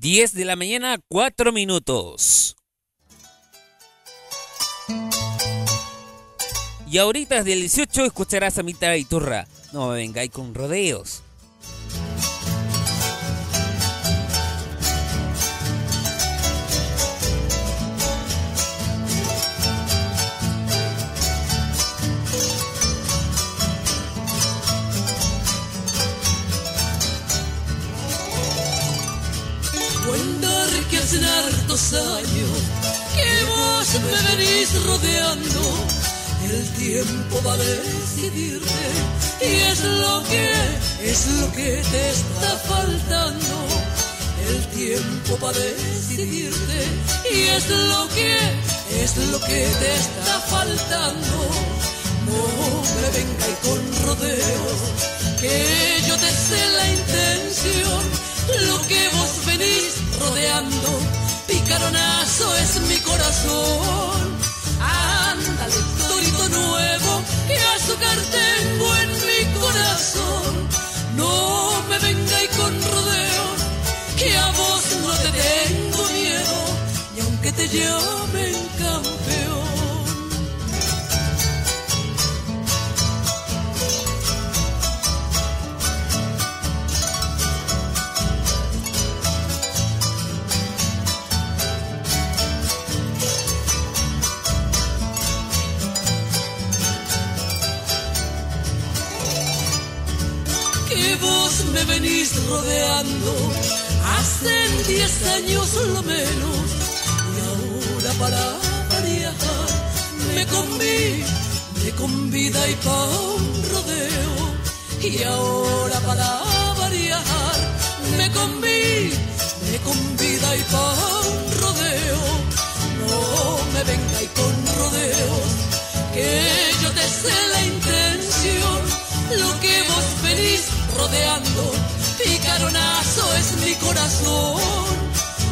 10 de la mañana, 4 minutos. Y ahorita desde el 18 escucharás a Mita Iturra. No me vengáis con rodeos. Hartos años que vos me venís rodeando. El tiempo va a decidirte y es lo que, es lo que te está faltando. El tiempo va a decidirte y es lo que, es lo que te está faltando. No me venga con rodeos, que yo te sé la intención, lo que vos venís rodeando. Picaronazo es mi corazón. Ándale, torito nuevo, que azúcar tengo en mi corazón. No me venga y con rodeos, que a vos no te tengo miedo, y aunque te llamen campeón. Me venís rodeando. Hace diez años lo menos. Y ahora para viajar me conví, me convida y pa' un rodeo. Y ahora para variar me conví, me convida y pa' un rodeo. No me venga y con rodeos que yo te sé la intención. Lo que rodeando. Picaronazo es mi corazón.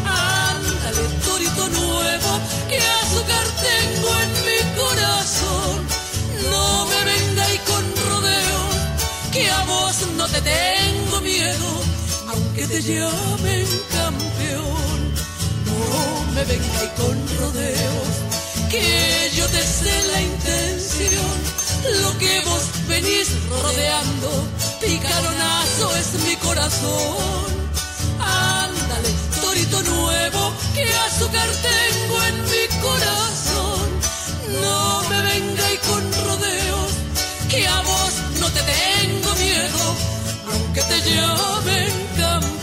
Ándale, torito nuevo, que azúcar tengo en mi corazón. No me venga y con rodeo, que a vos no te tengo miedo, aunque te llamen campeón. No me venga y con rodeos, que yo te sé la intención, lo que vos venís rodeando picaronazo es mi corazón. Ándale, torito nuevo, que azúcar tengo en mi corazón. No me venga y con rodeos, que a vos no te tengo miedo, aunque te llamen campeón.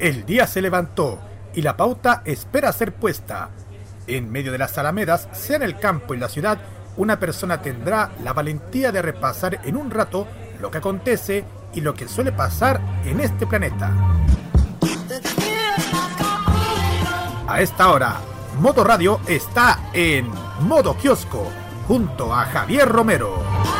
El día se levantó y la pauta espera ser puesta. En medio de las alamedas, sea en el campo y la ciudad, una persona tendrá la valentía de repasar en un rato lo que acontece y lo que suele pasar en este planeta. A esta hora, Modo Radio está en Modo Kiosco, junto a Javier Romero.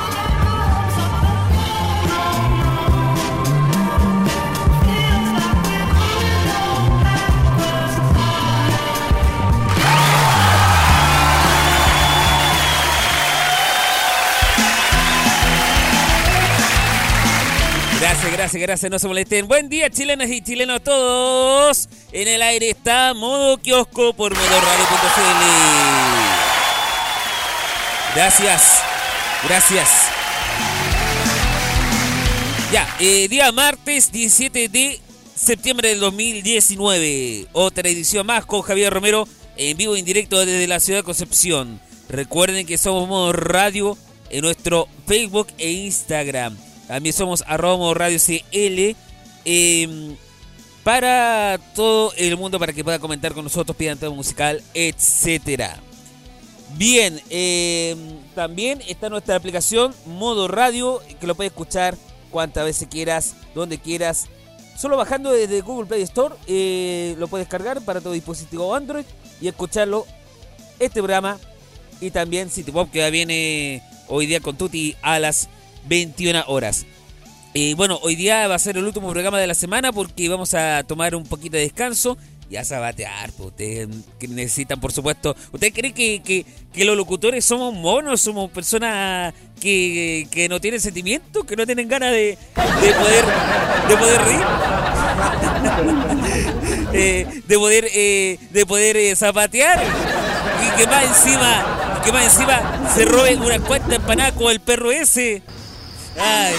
Gracias, gracias, no se molesten. Buen día, chilenas y chilenos todos. En el aire está Modo Kiosco por modoradio.cl. Gracias, gracias. Ya, eh, día martes 17 de septiembre del 2019. Otra edición más con Javier Romero en vivo en directo desde la ciudad de Concepción. Recuerden que somos Modo Radio en nuestro Facebook e Instagram. También somos arroba radio CL. Em, para todo el mundo, para que pueda comentar con nosotros, pidan tema musical, etcétera. Bien, em, también está nuestra aplicación Modo Radio, que lo puedes escuchar cuantas veces quieras, donde quieras. Solo bajando desde Google Play Store, eh, lo puedes cargar para tu dispositivo Android y escucharlo. Este programa y también City Pop, que ya viene hoy día con Tuti a las 21 horas. Y bueno, hoy día va a ser el último programa de la semana porque vamos a tomar un poquito de descanso y a sabatear. Pues, ustedes necesitan, por supuesto. ¿Usted cree que, que, los locutores somos monos, somos personas que, que, no tienen sentimiento, que no tienen ganas de, de poder de poder reír? Eh, de poder eh, de poder eh, zapatear y que más encima que más encima se robe una cuenta empanada con el perro ese. Ay,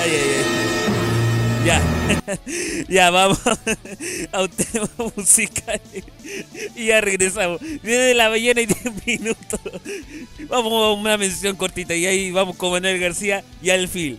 ay, ay. Ya, ya vamos a un tema musical y ya regresamos. Viene la mañana y 10 minutos. Vamos a una mención cortita y ahí vamos con Manuel García y al fil.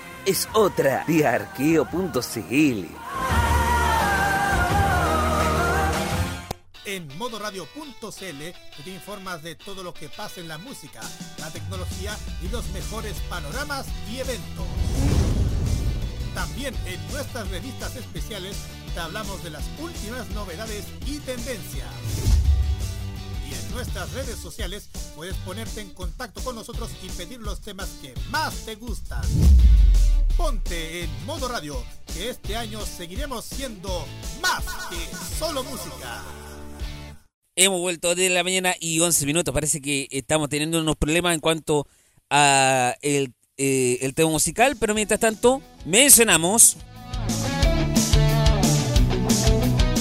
Es otra de arqueo.cl. en modoradio.cl te informas de todo lo que pasa en la música, la tecnología y los mejores panoramas y eventos. También en nuestras revistas especiales te hablamos de las últimas novedades y tendencias. Y en nuestras redes sociales puedes ponerte en contacto con nosotros y pedir los temas que más te gustan. Ponte en modo radio, que este año seguiremos siendo más que solo música. Hemos vuelto de la mañana y 11 minutos. Parece que estamos teniendo unos problemas en cuanto a eh, el tema musical, pero mientras tanto mencionamos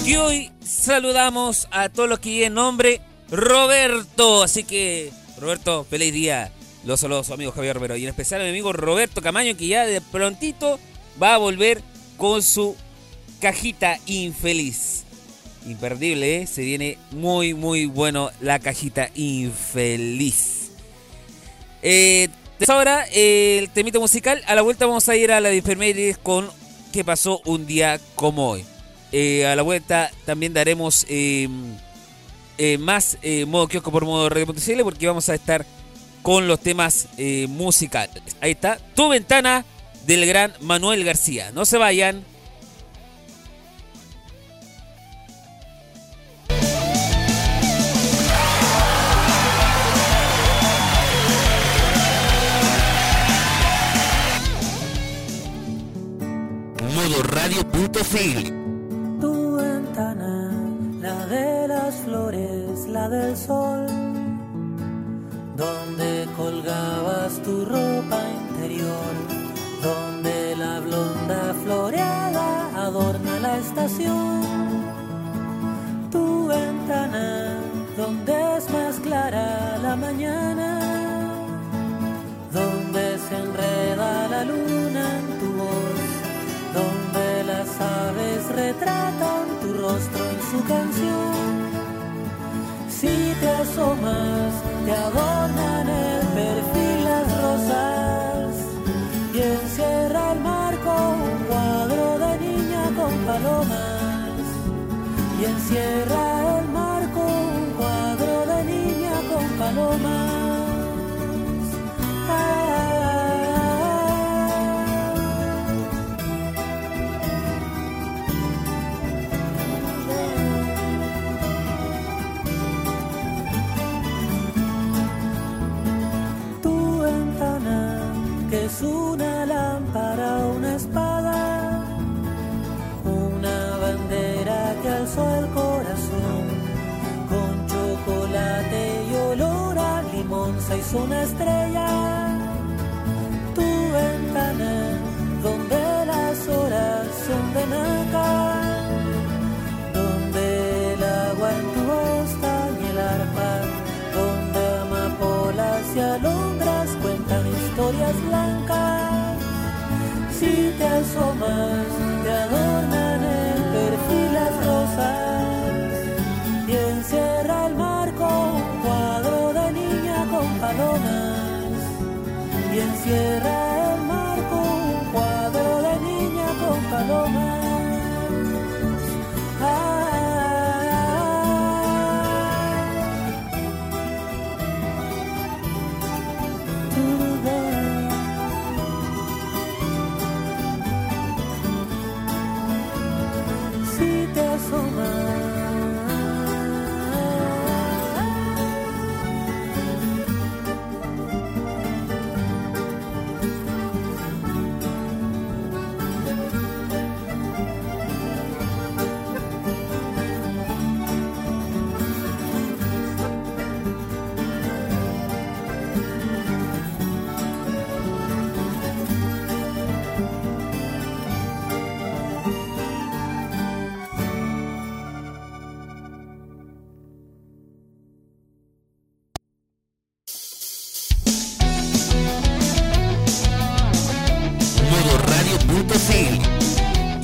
que hoy saludamos a todos los que lleven nombre Roberto. Así que, Roberto, feliz día. Los saludos a su amigo Javier Romero y en especial mi amigo Roberto Camaño, que ya de prontito va a volver con su cajita infeliz. Imperdible, ¿eh? se viene muy, muy bueno la cajita infeliz. Eh, ahora, eh, el temito musical. A la vuelta vamos a ir a la de con qué pasó un día como hoy. Eh, a la vuelta también daremos em, más modo kiosco por modo radio.cl porque vamos a estar con los temas musicales. Ahí está, tu ventana del gran Manuel García. No se vayan. radio.cl. Tu ventana, la de las flores, la del sol, donde colgabas tu ropa interior, donde la blonda floreada adorna la estación.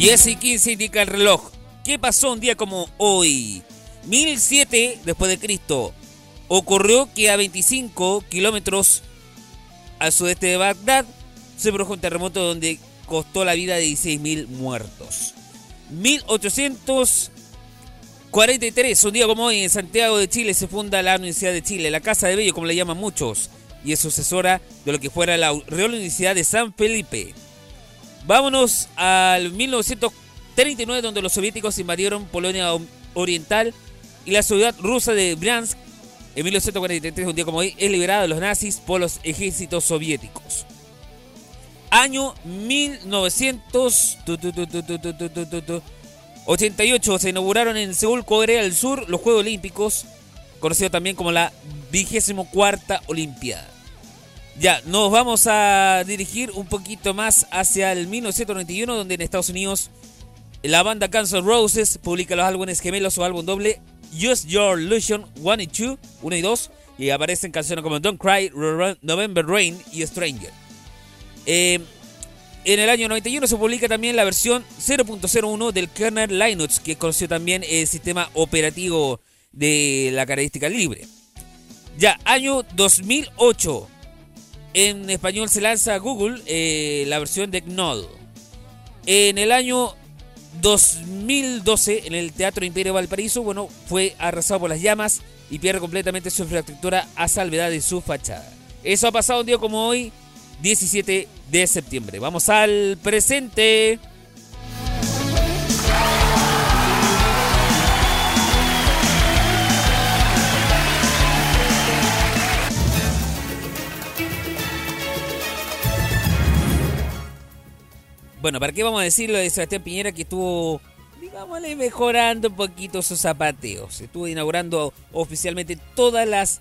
10 y 15 indica el reloj. ¿Qué pasó un día como hoy? 1007 después de Cristo. Ocurrió que a 25 kilómetros al sudeste de Bagdad se produjo un terremoto donde costó la vida de 16.000 muertos. 1843, un día como hoy, en Santiago de Chile se funda la Universidad de Chile, la Casa de Bello, como le llaman muchos, y es sucesora de lo que fuera la Real Universidad de San Felipe. Vámonos al 1939, donde los soviéticos invadieron Polonia Oriental y la ciudad rusa de Bryansk en 1943, un día como hoy, es liberada de los nazis por los ejércitos soviéticos. Año 1988 se inauguraron en Seúl, Corea del Sur, los Juegos Olímpicos, conocido también como la vigésimo cuarta Olimpiada. Ya, nos vamos a dirigir un poquito más hacia el 1991, donde en Estados Unidos la banda Guns Roses publica los álbumes gemelos o álbum doble Use Your Illusion 1 y 2, 1 y 2, y aparecen canciones como Don't Cry, November Rain y Stranger. Eh, en el año 91 se publica también la versión 0.01 del kernel Linux, que conoció también el sistema operativo de la característica libre. Ya, año 2008. En español se lanza Google eh, la versión de GNOD. En el año 2012, en el Teatro Imperio Valparaíso, bueno, fue arrasado por las llamas y pierde completamente su infraestructura a salvedad de su fachada. Eso ha pasado un día como hoy, 17 de septiembre. Vamos al presente. Bueno, ¿para qué vamos a decirlo de Sebastián Piñera que estuvo, digámosle, mejorando un poquito sus zapateos? Estuvo inaugurando oficialmente todas las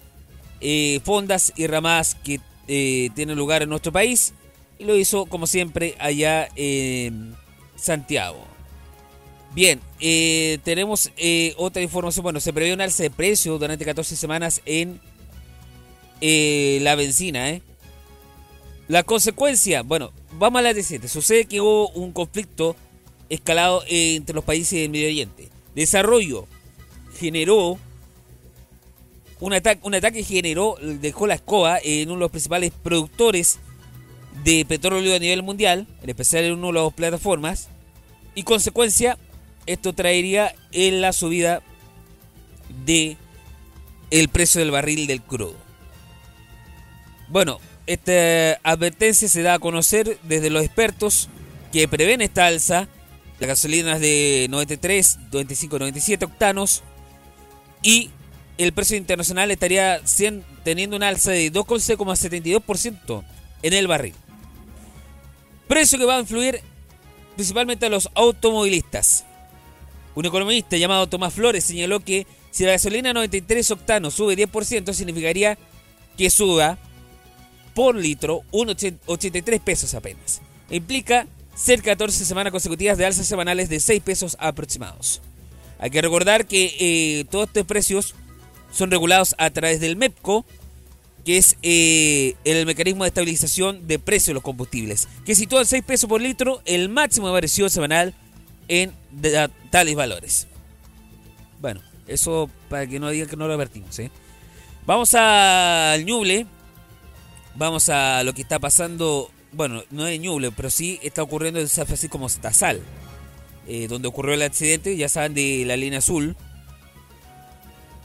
eh, fondas y ramas que eh, tienen lugar en nuestro país y lo hizo como siempre allá en Santiago. Bien, eh, tenemos otra información. Bueno, se prevé un alza de precio durante 14 semanas en la benzina. ¿eh? La consecuencia, bueno, vamos a la decente. Sucede que hubo un conflicto escalado entre los países del Medio Oriente. Desarrollo generó un ataque, un ataque generó, dejó la escoba en uno de los principales productores de petróleo a nivel mundial, en especial en una de las plataformas, y consecuencia, esto traería en la subida de el precio del barril del crudo. Bueno, esta advertencia se da a conocer desde los expertos que prevén esta alza de gasolinas de 93, 95, 97 octanos y el precio internacional estaría teniendo una alza de 2,72% en el barril. Precio que va a influir principalmente a los automovilistas. Un economista llamado Tomás Flores señaló que si la gasolina 93 octanos sube 10%, significaría que suba por litro, 1,83 pesos apenas. Implica cerca de 14 semanas consecutivas de alzas semanales de 6 pesos aproximados. Hay que recordar que eh, todos estos precios son regulados a través del MEPCO, que es eh, el mecanismo de estabilización de precios de los combustibles, que sitúa en 6 pesos por litro el máximo de variación semanal en tales valores. Bueno, eso para que no digan que no lo advertimos. ¿eh? Vamos al Ñuble, vamos a lo que está pasando, bueno, no es Ñuble, pero sí está ocurriendo en San Francisco como Tasal, eh, donde ocurrió el accidente, ya saben, de la línea azul.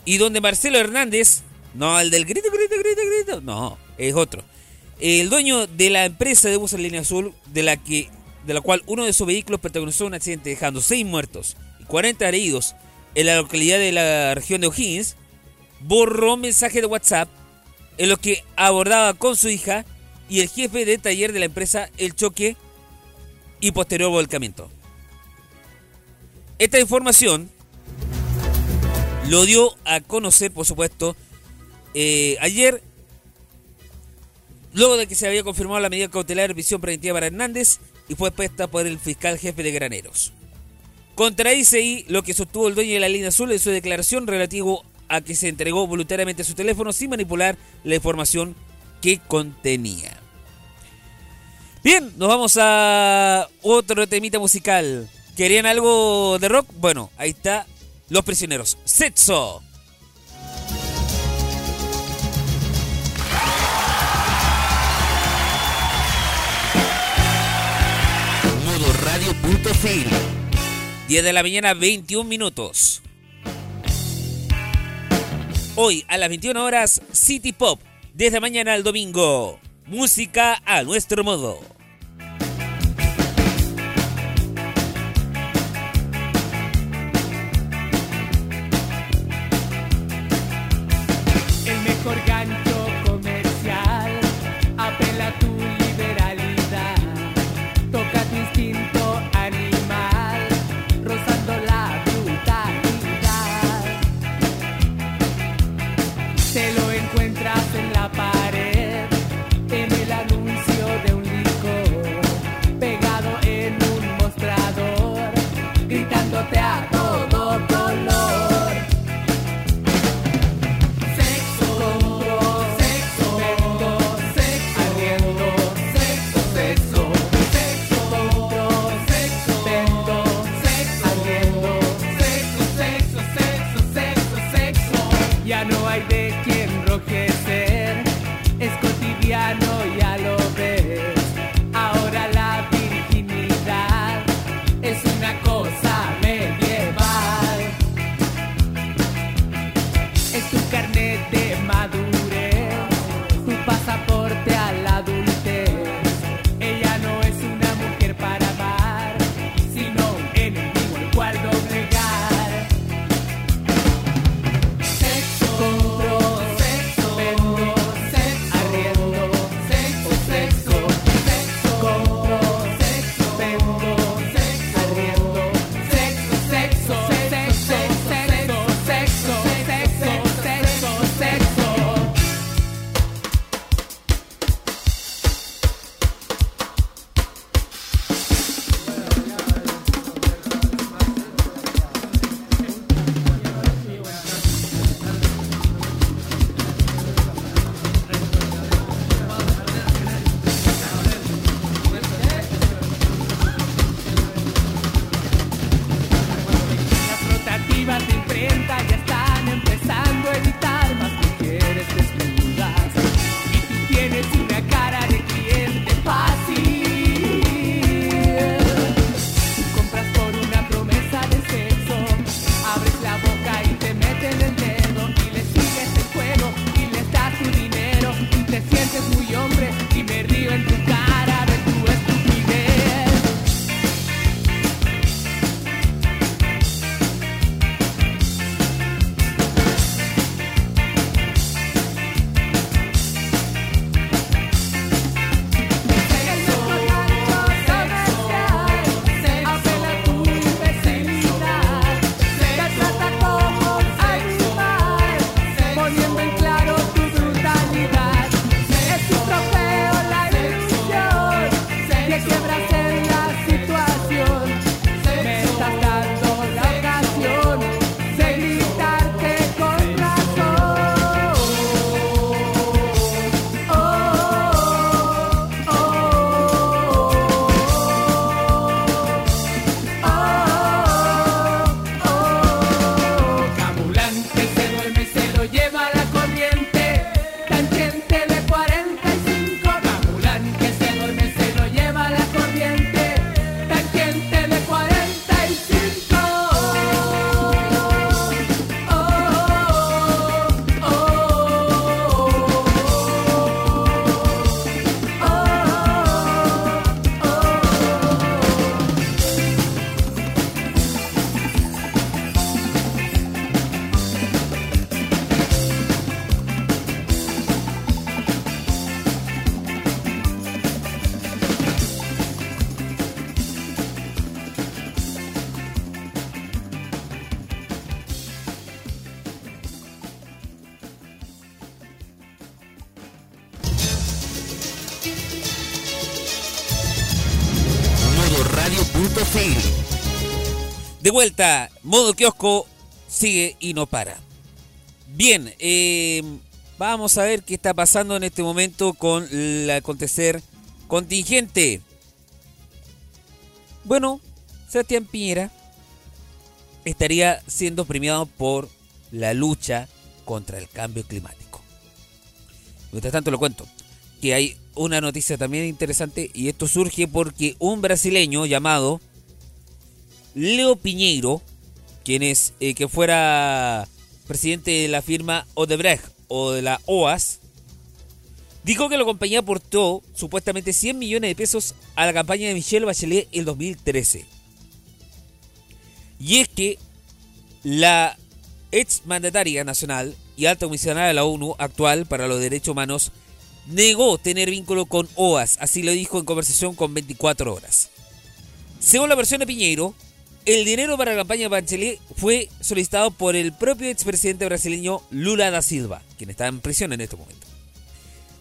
Y donde Marcelo Hernández, no el del grito, grito, grito, grito, no, es otro. El dueño de la empresa de buses Línea Azul, de la, que, de la cual uno de sus vehículos protagonizó un accidente dejando 6 muertos y 40 heridos en la localidad de la región de O'Higgins, borró mensaje de WhatsApp en lo que abordaba con su hija y el jefe de taller de la empresa el choque y posterior volcamiento. Esta información lo dio a conocer, por supuesto, eh, ayer, luego de que se había confirmado la medida cautelar de visión preventiva para Hernández y fue puesta por el fiscal jefe de Graneros. Contradice ahí lo que sostuvo el dueño de la línea azul en su declaración relativo a que se entregó voluntariamente su teléfono sin manipular la información que contenía. Bien, nos vamos a otro temita musical. ¿Querían algo de rock? Bueno, ahí está Los Prisioneros. Setso. Modo Radio. 10 de la mañana, 21 minutos. Hoy a las 21 horas, City Pop. Desde mañana al domingo, música a nuestro modo. De vuelta, modo kiosco sigue y no para. Bien, eh, vamos a ver qué está pasando en este momento con el acontecer contingente. Bueno, Sebastián Piñera estaría siendo premiado por la lucha contra el cambio climático. Mientras tanto, lo cuento que hay una noticia también interesante y esto surge porque un brasileño llamado Leo Piñeiro, quien es eh, que fuera presidente de la firma Odebrecht o de la OAS, dijo que la compañía aportó supuestamente 100 millones de pesos a la campaña de Michelle Bachelet en 2013. Y es que la ex mandataria nacional y alta comisionada de la ONU actual para los derechos humanos negó tener vínculo con OAS, así lo dijo en conversación con 24 horas. Según la versión de Piñeiro, el dinero para la campaña de fue solicitado por el propio expresidente brasileño Lula da Silva, quien está en prisión en este momento.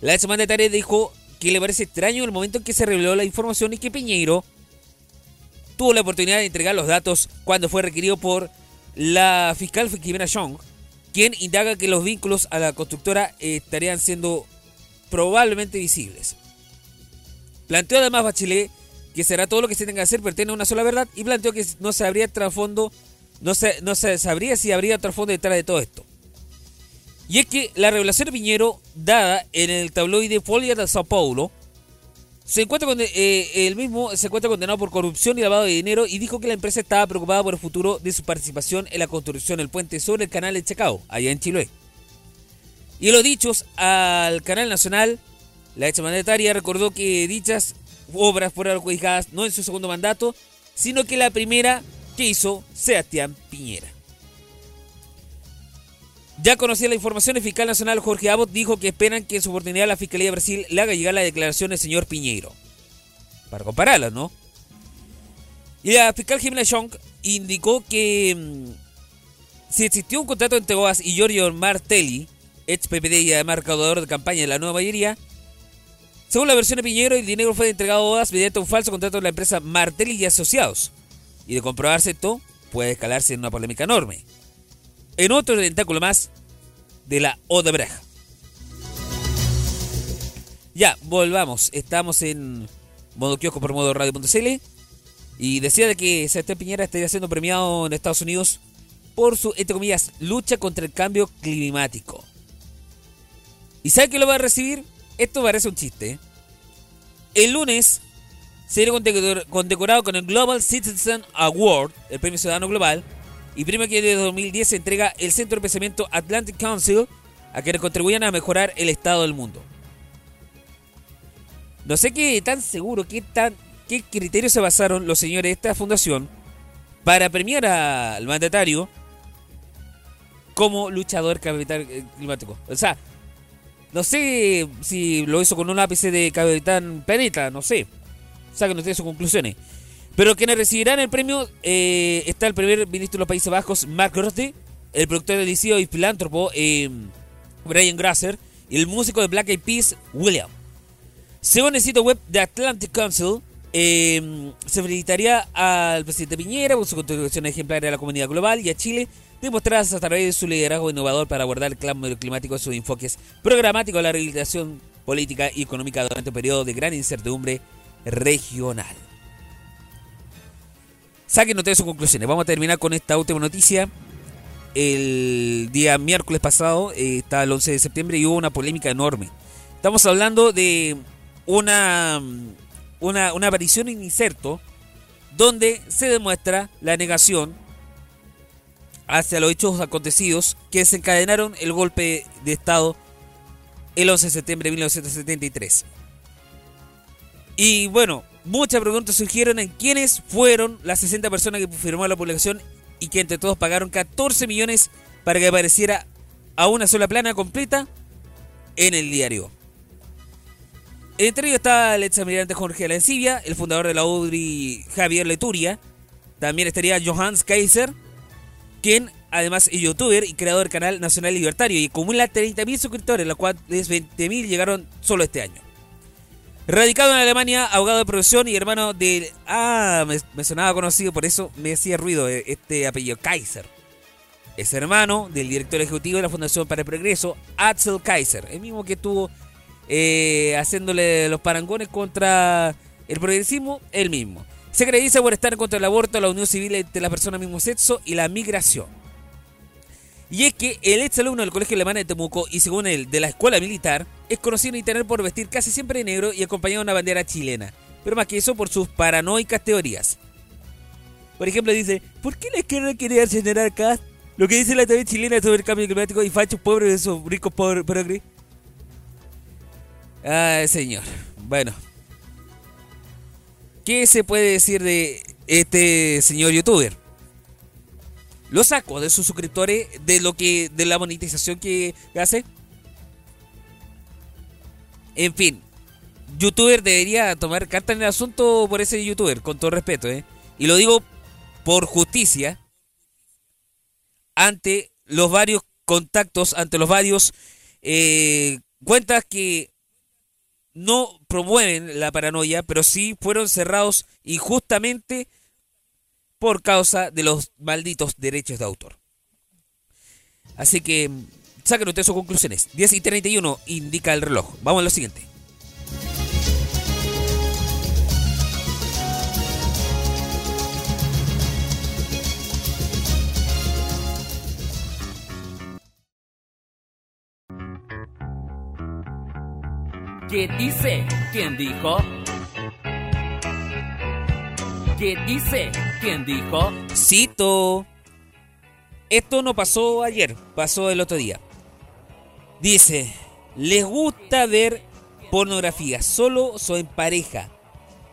La ex mandataria dijo que le parece extraño el momento en que se reveló la información y que Piñeiro tuvo la oportunidad de entregar los datos cuando fue requerido por la fiscal Jimena Chong, quien indaga que los vínculos a la constructora estarían siendo probablemente visibles. Planteó además Bachelet que será todo lo que se tenga que hacer, pero tiene una sola verdad, y planteó que no se habría trasfondo, no se, no se sabría si habría trasfondo detrás de todo esto. Y es que la revelación de Piñero, dada en el tabloide Folia de Sao Paulo, se encuentra con, eh, el mismo se encuentra condenado por corrupción y lavado de dinero y dijo que la empresa estaba preocupada por el futuro de su participación en la construcción del puente sobre el canal de Chacao, allá en Chile. Y los dichos al canal nacional, la ex mandataria recordó que dichas obras fueron adjudicadas no en su segundo mandato, sino que la primera que hizo Sebastián Piñera. Ya conocía la información, el fiscal nacional Jorge Abbott dijo que esperan que en su oportunidad la Fiscalía de Brasil le haga llegar la declaración del señor Piñeiro. Para compararla, ¿no? Y la fiscal Jimena Chong indicó que mm, si existió un contrato entre OAS y Giorgio Martelli, ex PPD y además recaudador de campaña de la nueva mayoría, según la versión de Piñero, el dinero fue entregado a OAS mediante un falso contrato de la empresa Martelli y Asociados. Y de comprobarse esto, puede escalarse en una polémica enorme. En otro tentáculo más de la Odebrecht. Ya, volvamos. Estamos en modo kiosco por modo radio.cl. Y decía de que Sebastián Piñera estaría siendo premiado en Estados Unidos por su, entre comillas, lucha contra el cambio climático. ¿Y sabe que lo va a recibir? Esto parece un chiste. ¿eh? El lunes será condecorado con el Global Citizen Award, el premio ciudadano global, y premio que desde 2010 se entrega el Centro de Pensamiento Atlantic Council a quienes contribuyan a mejorar el estado del mundo. No sé qué tan seguro, qué, tan, qué criterios se basaron los señores de esta fundación para premiar al mandatario como luchador capital eh, climático. O sea, no sé si lo hizo con un ápice de Capitán Planeta, no sé. Saquen ustedes sus conclusiones. Pero quienes recibirán el premio eh, está el primer ministro de los Países Bajos, Mark Rutte, el productor de liceo y filántropo, eh, Brian Grasser, y el músico de Black Eyed Peas, William. Según el sitio web de Atlantic Council, eh, se felicitaría al presidente Piñera por su contribución ejemplar a la comunidad global y a Chile demostradas a través de su liderazgo innovador para abordar el cambio climático sus enfoques programáticos la rehabilitación política y económica durante un periodo de gran incertidumbre regional. Saquen ustedes sus conclusiones. Vamos a terminar con esta última noticia. El día miércoles pasado, eh, está el 11 de septiembre, y hubo una polémica enorme. Estamos hablando de una, una, una aparición en inserto donde se demuestra la negación hacia los hechos acontecidos que desencadenaron el golpe de Estado el 11 de septiembre de 1973. Y bueno, muchas preguntas surgieron en quiénes fueron las 60 personas que firmó la publicación y que entre todos pagaron 14 millones para que apareciera a una sola plana completa en el diario. Entre ellos está el examinante Jorge Alancibia, el fundador de la UDRI Javier Leturia, también estaría Johannes Kaiser, quien además es youtuber y creador del canal Nacional Libertario y acumula 30.000 suscriptores, los cuales 20.000 llegaron solo este año. Radicado en Alemania, abogado de profesión y hermano del... Ah, me, sonaba conocido, por eso me hacía ruido eh, este apellido, Kaiser. Es hermano del director ejecutivo de la Fundación para el Progreso, Axel Kaiser, el mismo que estuvo eh, haciéndole los parangones contra el progresismo, el mismo. Se acredita por estar contra el aborto, la unión civil entre las personas mismo sexo y la migración. Y es que el ex alumno del colegio alemán de Temuco y según él de la escuela militar es conocido en internet por vestir casi siempre de negro y acompañado de una bandera chilena. Pero más que eso por sus paranoicas teorías. Por ejemplo dice, ¿por qué la izquierda quiere generar acá lo que dice la TV chilena sobre el cambio climático y fachos pobres de esos ricos pobres? Ay, señor. Bueno. ¿Qué se puede decir de este señor youtuber? Lo saco de sus suscriptores de lo que de la monetización que hace. En fin, youtuber debería tomar carta en el asunto por ese youtuber, con todo respeto, ¿eh? Y lo digo por justicia ante los varios contactos, ante los varios eh, cuentas que no promueven la paranoia, pero sí fueron cerrados injustamente por causa de los malditos derechos de autor. Así que saquen ustedes sus conclusiones. 10 y 31 indica el reloj. Vamos a lo siguiente. ¿Qué dice? ¿Quién dijo? ¿Qué dice? ¿Quién dijo? Cito. Esto no pasó ayer, pasó el otro día. Dice, les gusta ver pornografía, solo o en pareja.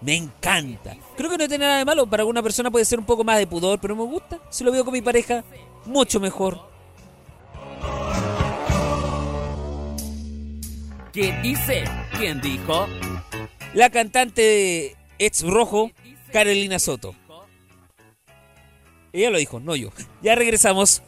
Me encanta. Creo que no tiene nada de malo. Para alguna persona puede ser un poco más de pudor, pero me gusta. Si lo veo con mi pareja, mucho mejor. ¿Qué dice? ¿Quién dijo? La cantante de Ex Rojo, Carolina Soto. Ella lo dijo, no yo. Ya regresamos.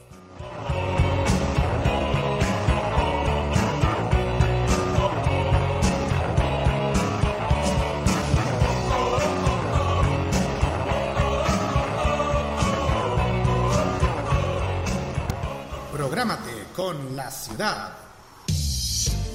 Prográmate con la ciudad.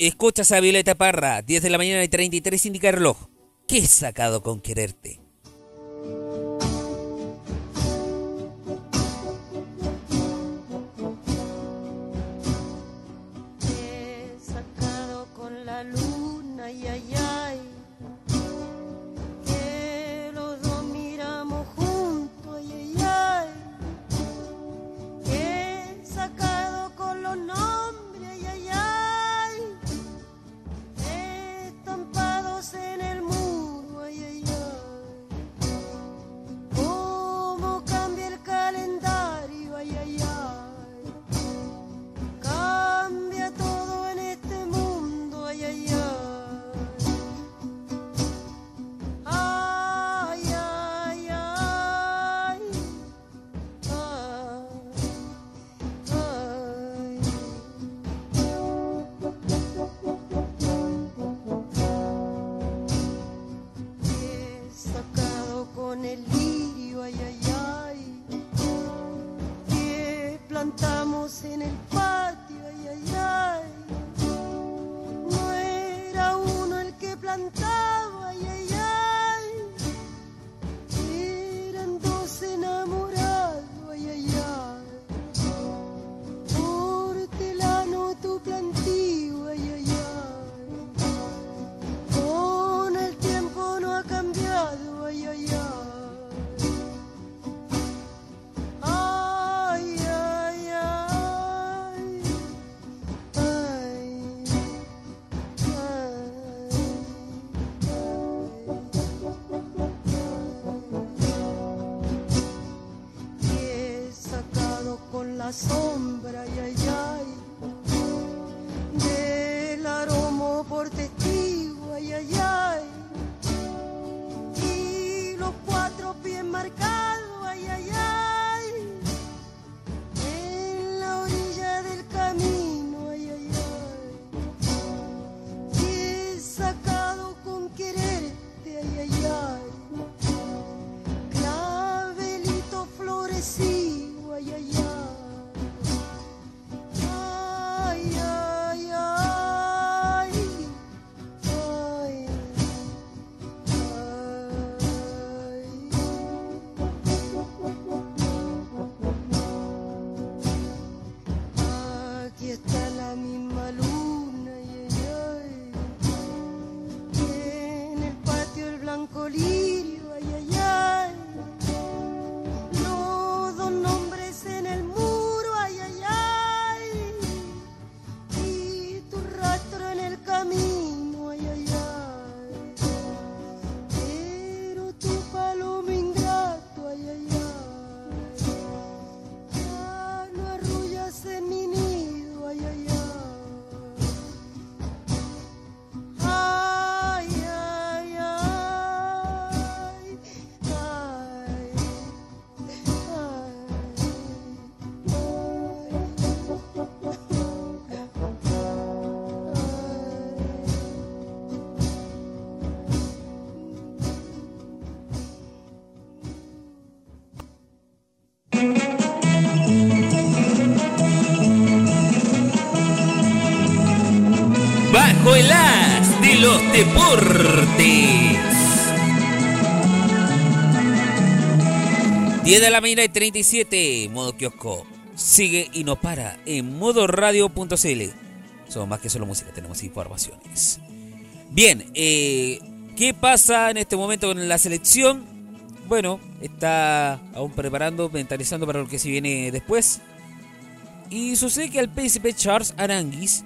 Escuchas a Violeta Parra, 10 de la mañana y 33 indica el reloj. ¿Qué he sacado con quererte? Los deportes. 10 de la mañana y 37, modo kiosco. Sigue y no para en modoradio.cl. Somos más que solo música, tenemos informaciones. Bien, eh, ¿qué pasa en este momento con la selección? Bueno, está aún preparando, mentalizando para lo que se viene después. Y sucede que al príncipe Charles Aranguis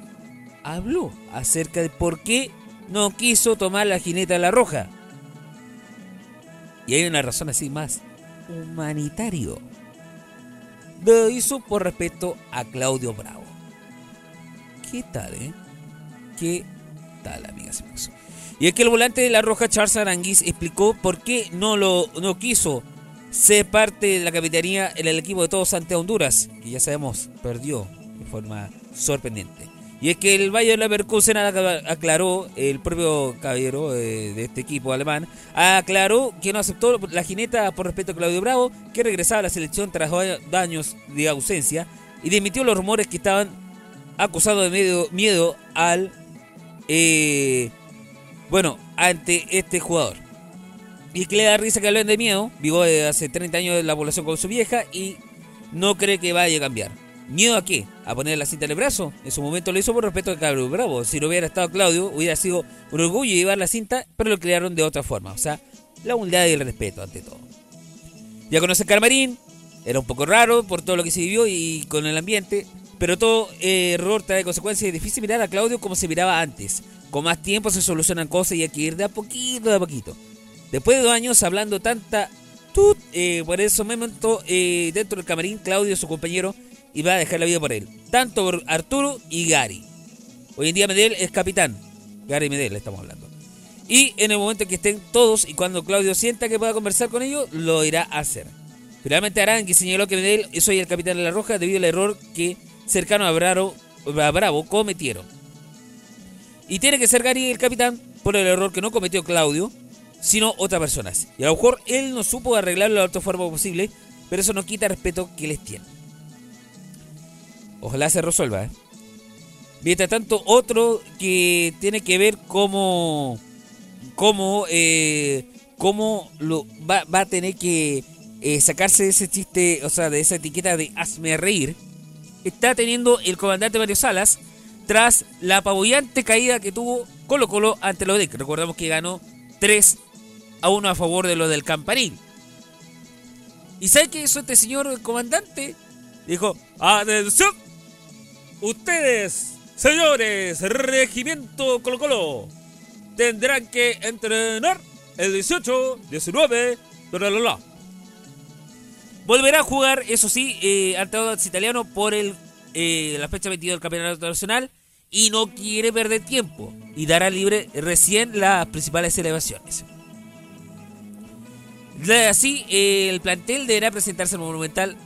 habló acerca de por qué no quiso tomar la jineta de la roja. Y hay una razón así más humanitario. Lo hizo por respeto a Claudio Bravo. ¿Qué tal, eh? ¿Qué tal, amigas y amigos? Y es que el volante de la Roja, Charles Aranguis, explicó por qué no lo no quiso ser parte de la capitanía en el equipo de todos ante Honduras, que ya sabemos, perdió de forma sorprendente. Y es que el Bayern Leverkusen aclaró, el propio caballero eh, de este equipo alemán, aclaró que no aceptó la jineta por respeto a Claudio Bravo, que regresaba a la selección tras daños de ausencia, y dimitió los rumores que estaban acusados de medio, miedo al... eh, bueno, ante este jugador. Y que le da risa que hablen de miedo, vivo de hace 30 años en la población con su vieja y no cree que vaya a cambiar. ¿Miedo a qué? ¿A poner la cinta en el brazo? En su momento lo hizo por respeto a Claudio Bravo. Si no hubiera estado Claudio, hubiera sido un orgullo llevar la cinta, pero lo crearon de otra forma. O sea, la humildad y el respeto ante todo. Ya conoce Carmarín, era un poco raro por todo lo que se vivió y con el ambiente, pero todo error trae consecuencias. Es difícil mirar a Claudio como se miraba antes. Con más tiempo se solucionan cosas y hay que ir de a poquito, de a poquito. Después de dos años hablando tanta tut, eh, por ese momento eh, dentro del camarín, Claudio, su compañero, iba a dejar la vida por él. Tanto por Arturo y Gary. Hoy en día Medel es capitán. Gary Medel estamos hablando. Y en el momento en que estén todos y cuando Claudio sienta que pueda conversar con ellos, lo irá a hacer. Finalmente Arangui señaló que Medel es hoy el capitán de la Roja debido al error que cercano a Bravo, cometieron. Y tiene que ser Gary el capitán por el error que no cometió Claudio, sino otra persona. Y a lo mejor él no supo arreglarlo de la otra forma posible, pero eso no quita el respeto que les tiene. Ojalá se resuelva. ¿eh? Mientras tanto, otro que tiene que ver cómo, cómo, eh, cómo lo, va, va a tener que eh, sacarse de ese chiste, o sea, de esa etiqueta de hazme reír, está teniendo el comandante Mario Salas tras la apabullante caída que tuvo Colo Colo ante los DEC. Recordamos que ganó 3 a 1 a favor de lo del Campanil. ¿Y sabe qué hizo este señor comandante? Dijo, atención, ustedes, señores, regimiento Colo Colo, tendrán que entrenar el 18, 19, bla. Volverá a jugar, eso sí, eh, ante Audax Italiano por el, eh, la fecha 22 del Campeonato Nacional y no quiere perder tiempo y dará libre recién las principales elevaciones. Así, eh, el plantel deberá presentarse en el Monumental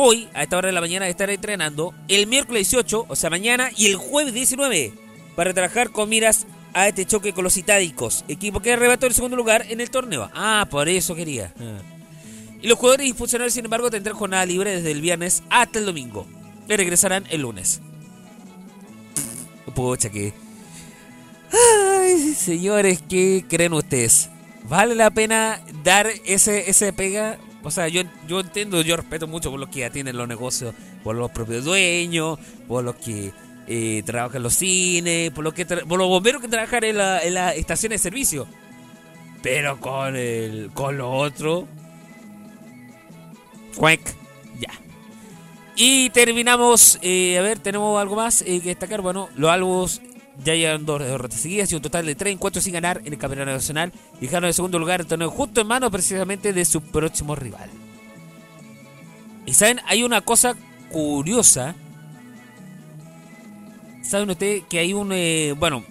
hoy, a esta hora de la mañana, de estar entrenando, el miércoles 18, o sea, mañana, y el jueves 19, para trabajar con miras a este choque con los Itádicos, equipo que arrebató el segundo lugar en el torneo. Ah, por eso quería. Ah. Y los jugadores y funcionarios, sin embargo, tendrán jornada libre desde el viernes hasta el domingo. Y regresarán el lunes. Pucha, que. Ay, señores, ¿qué creen ustedes? ¿Vale la pena dar ese, ese pega? O sea, yo, yo entiendo, yo respeto mucho por los que atienden los negocios, por los propios dueños, por los que eh, trabajan en los cines, por los, que por los bomberos que trabajan en la, en la estación de servicio. Pero con el con lo otro. Cuec. Ya. Y terminamos. eh, a ver, tenemos algo más eh, que destacar. Bueno, los albos ya llevan dos derrotas seguidas y un total de tres encuentros sin ganar en el Campeonato Nacional. Y dejaron en segundo lugar el torneo justo en manos precisamente de su próximo rival. Y saben, hay una cosa curiosa. ¿Saben ustedes que hay un... eh, bueno,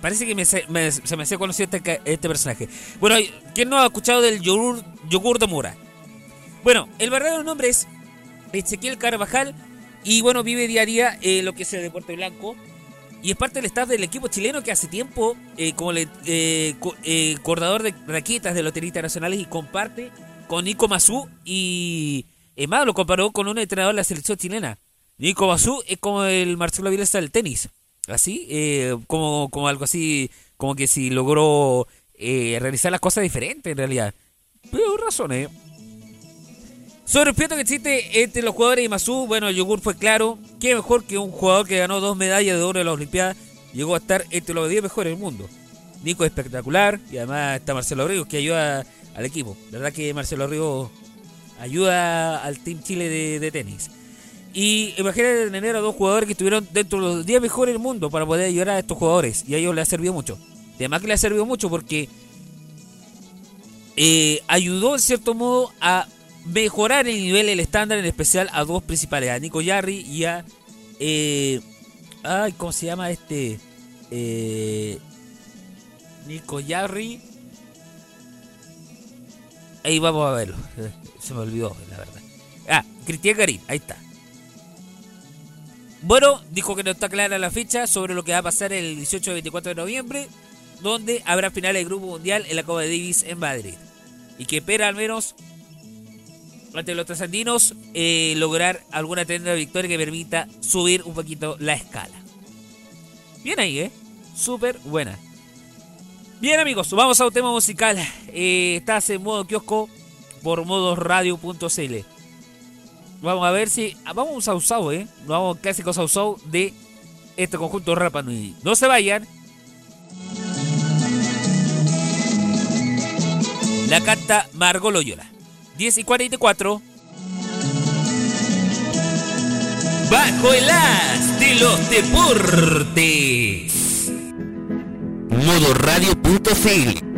parece que me me, se me hacía conocido este, este personaje. Bueno, ¿quién no ha escuchado del yogur, yogur de Mora? Bueno, el verdadero nombre es Ezequiel Carvajal y bueno, vive día a día eh, lo que es el deporte blanco y es parte del staff del equipo chileno que hace tiempo eh, como le, eh, co- eh, de raquetas de lotería internacionales y comparte con Nico Mazú y es más, lo comparó con un entrenador de la selección chilena. Nico Mazú es como el Marcelo Bielsa del tenis, así, eh, como, como algo así, como que si logró eh, realizar las cosas diferentes en realidad. Pero razones. Sobre el que existe entre los jugadores y Mazú, bueno, yogur fue claro. Qué mejor que un jugador que ganó dos medallas de oro en las Olimpiadas llegó a estar entre los 10 mejores del mundo. Nico es espectacular y además está Marcelo Ríos que ayuda al equipo. La verdad que Marcelo Ríos ayuda al Team Chile de, de tenis. Y imagínate tener a dos jugadores que estuvieron dentro de los 10 mejores del mundo para poder ayudar a estos jugadores. Y a ellos les ha servido mucho. Además que les ha servido mucho porque eh, ayudó en cierto modo a mejorar el nivel, el estándar, en especial a dos principales, a Nico Yarri y a... eh, ay, ¿cómo se llama este? Eh, Nico Yarri. Ahí vamos a verlo. Se me olvidó, la verdad. Ah, Cristian Garín, ahí está. Bueno, dijo que no está clara la fecha sobre lo que va a pasar el 18 y 24 de noviembre, donde habrá final del Grupo Mundial en la Copa Davis en Madrid. Y que espera al menos ante los trasandinos eh, lograr alguna tenda de victoria que permita subir un poquito la escala. Bien ahí, ¿eh? Súper buena. Bien amigos, vamos a un tema musical. Eh, estás en modo kiosco por modoradio.cl. Vamos a ver si... ah, Vamos a un sausau, ¿eh? Vamos casi con sausau de este conjunto Rapa. No se vayan. La canta Margot Loyola. 10 y 44. Bajo el as de los deportes. Modoradio.cl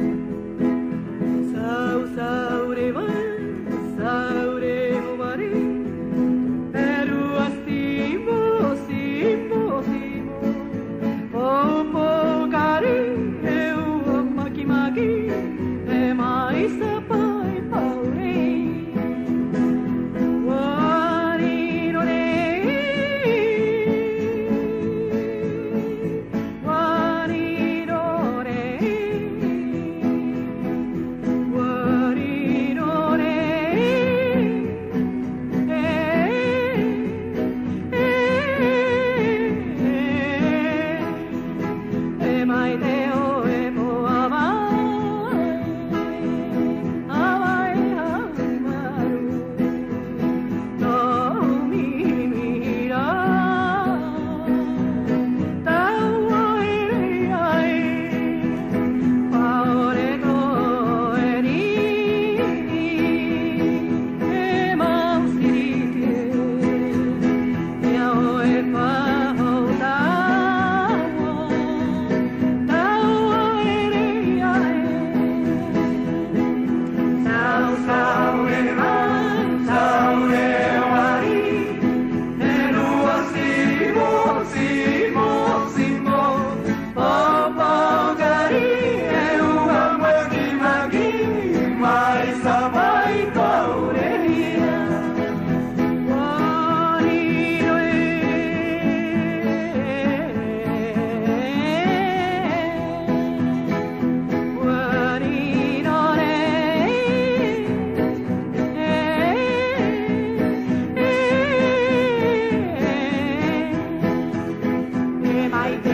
I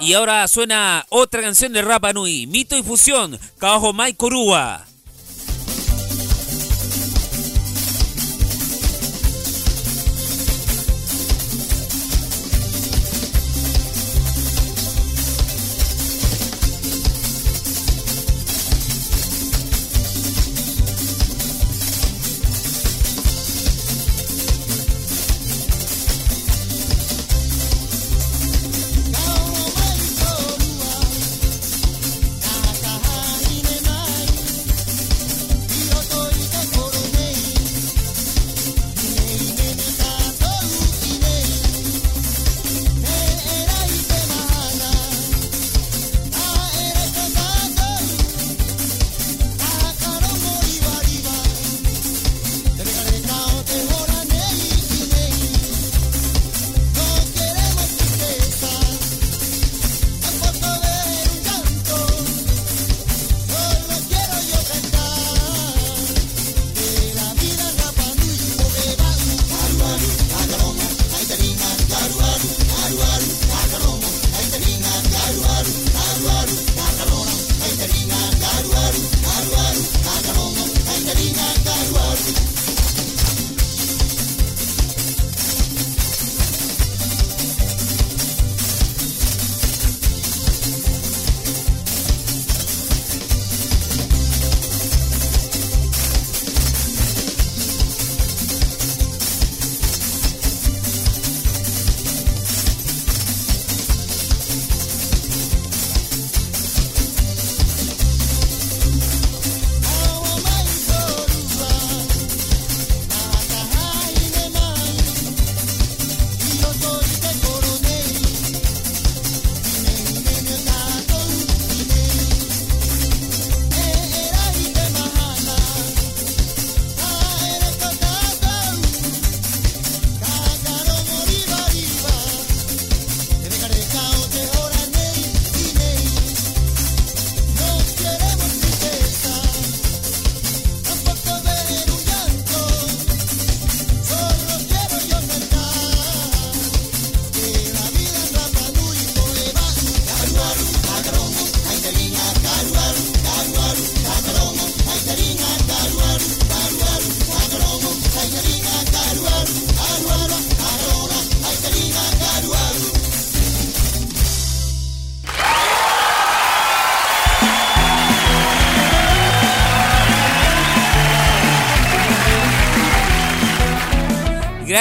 Y ahora suena otra canción de Rapa Nui, Mito y Fusión, Kaojo Mai Korua.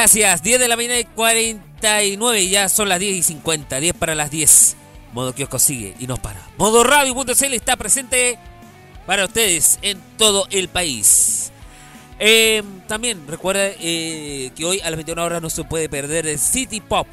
Gracias, 10 de la mañana y 49, ya son las 10 y 50, 10 para las 10. Modo Kiosco sigue y no para. Modo Radio.cl está presente para ustedes en todo el país. Eh, también recuerda eh, que hoy a las 21 horas no se puede perder el City Pop.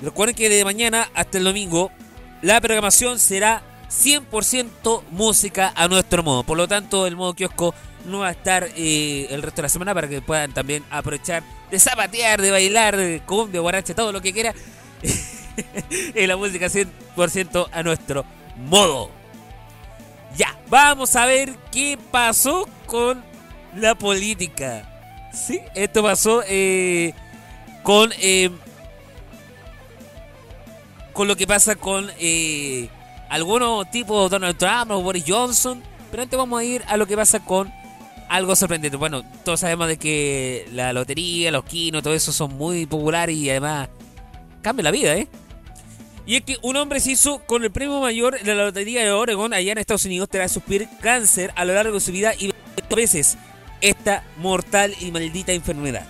Recuerden que de mañana hasta el domingo la programación será 100% música a nuestro modo. Por lo tanto, el modo kiosco no va a estar eh, el resto de la semana para que puedan también aprovechar de zapatear, de bailar, de cumbia, guaracha, todo lo que quiera. en la música 100% a nuestro modo. Ya, vamos a ver qué pasó con la política. Sí, esto pasó eh, con eh, con lo que pasa con algunos tipos Donald Trump o Boris Johnson. Pero antes vamos a ir a lo que pasa con algo sorprendente. Bueno, todos sabemos de que la lotería, los quinos, todo eso son muy populares y además cambia la vida, ¿eh? Y es que un hombre se hizo con el premio mayor de la lotería de Oregon allá en Estados Unidos tras sufrir cáncer a lo largo de su vida y veces esta mortal y maldita enfermedad.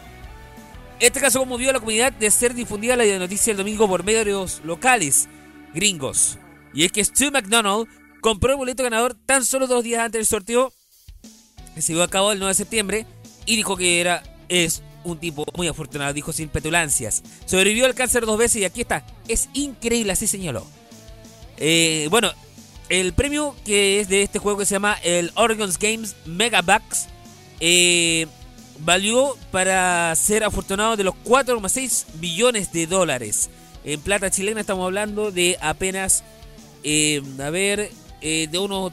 Este caso conmovió a la comunidad de ser difundida la noticia el domingo por medios locales gringos. Y es que Stu McDonald compró el boleto ganador tan solo dos días antes del sorteo que se llevó a cabo el 9 de septiembre y dijo que era es un tipo muy afortunado, dijo sin petulancias. Sobrevivió al cáncer dos veces y aquí está. Es increíble, así señaló. Eh, bueno, el premio que es de este juego que se llama el Oregon's Games Mega Bucks eh, valió para ser afortunado de los 4,6 billones de dólares. En plata chilena estamos hablando de apenas, eh, a ver, de unos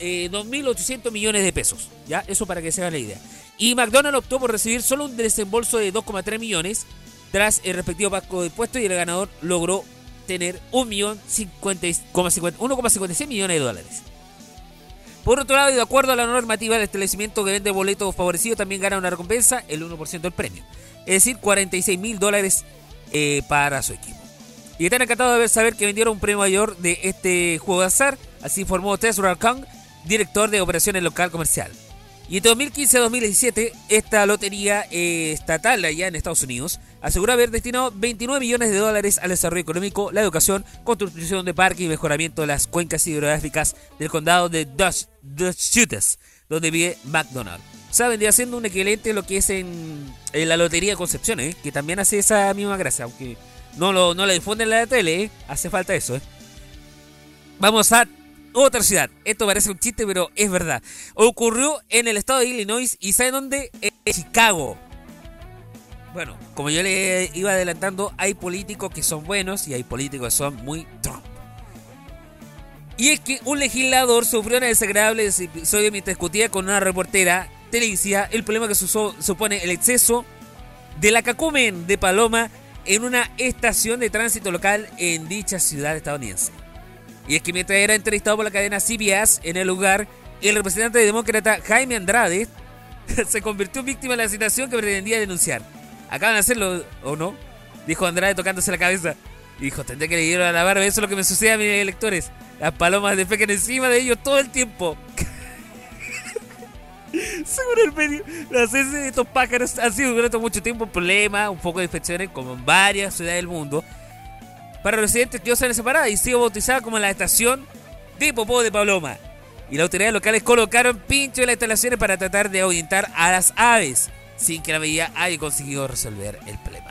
eh, 2.800 millones de pesos. ¿Ya? Eso para que se haga la idea. Y McDonald's optó por recibir solo un desembolso de 2,3 millones tras el respectivo pago de impuestos y el ganador logró tener 1,56 millones de dólares. Por otro lado, y de acuerdo a la normativa, el establecimiento que vende boletos favorecidos también gana una recompensa, el 1% del premio. Es decir, 46 mil dólares eh, para su equipo. Y están encantados de saber que vendieron un premio mayor de este juego de azar, así informó Tess Kong, director de operaciones local comercial. Y en 2015-2017, esta lotería eh, estatal allá en Estados Unidos aseguró haber destinado 29 millones de dólares al desarrollo económico, la educación, construcción de parques y mejoramiento de las cuencas hidrográficas del condado de Dutchess, donde vive McDonald. O sea, vendría siendo un equivalente a lo que es en, la Lotería de Concepción, ¿eh? que también hace esa misma gracia, aunque no, lo, no la difunden en la tele, ¿eh? hace falta eso. ¿eh? Vamos a otra ciudad. Esto parece un chiste, pero es verdad. Ocurrió en el estado de Illinois y ¿saben dónde? En Chicago. Bueno, como yo le iba adelantando, hay políticos que son buenos y hay políticos que son muy Trump. Y es que un legislador sufrió una desagradable episodio mientras discutía con una reportera televisiva el problema que supone el exceso de la cacumen de Paloma en una estación de tránsito local en dicha ciudad estadounidense. Y es que mientras era entrevistado por la cadena CBS en el lugar, el representante demócrata Jaime Andrade se convirtió en víctima de la situación que pretendía denunciar. ¿Acaban de hacerlo o no? Dijo Andrade tocándose la cabeza. Dijo, tendré que leer a la barba, eso es lo que me sucede a mis electores. Las palomas defecan encima de ellos todo el tiempo. Según el medio, las heces de estos pájaros han sido durante mucho tiempo un problema, un poco de infecciones como en varias ciudades del mundo para los residentes que usan esa parada y sido bautizada como la estación de Popó de Paloma. Y las autoridades locales colocaron pincho en las instalaciones para tratar de ahuyentar a las aves, sin que la medida haya conseguido resolver el problema.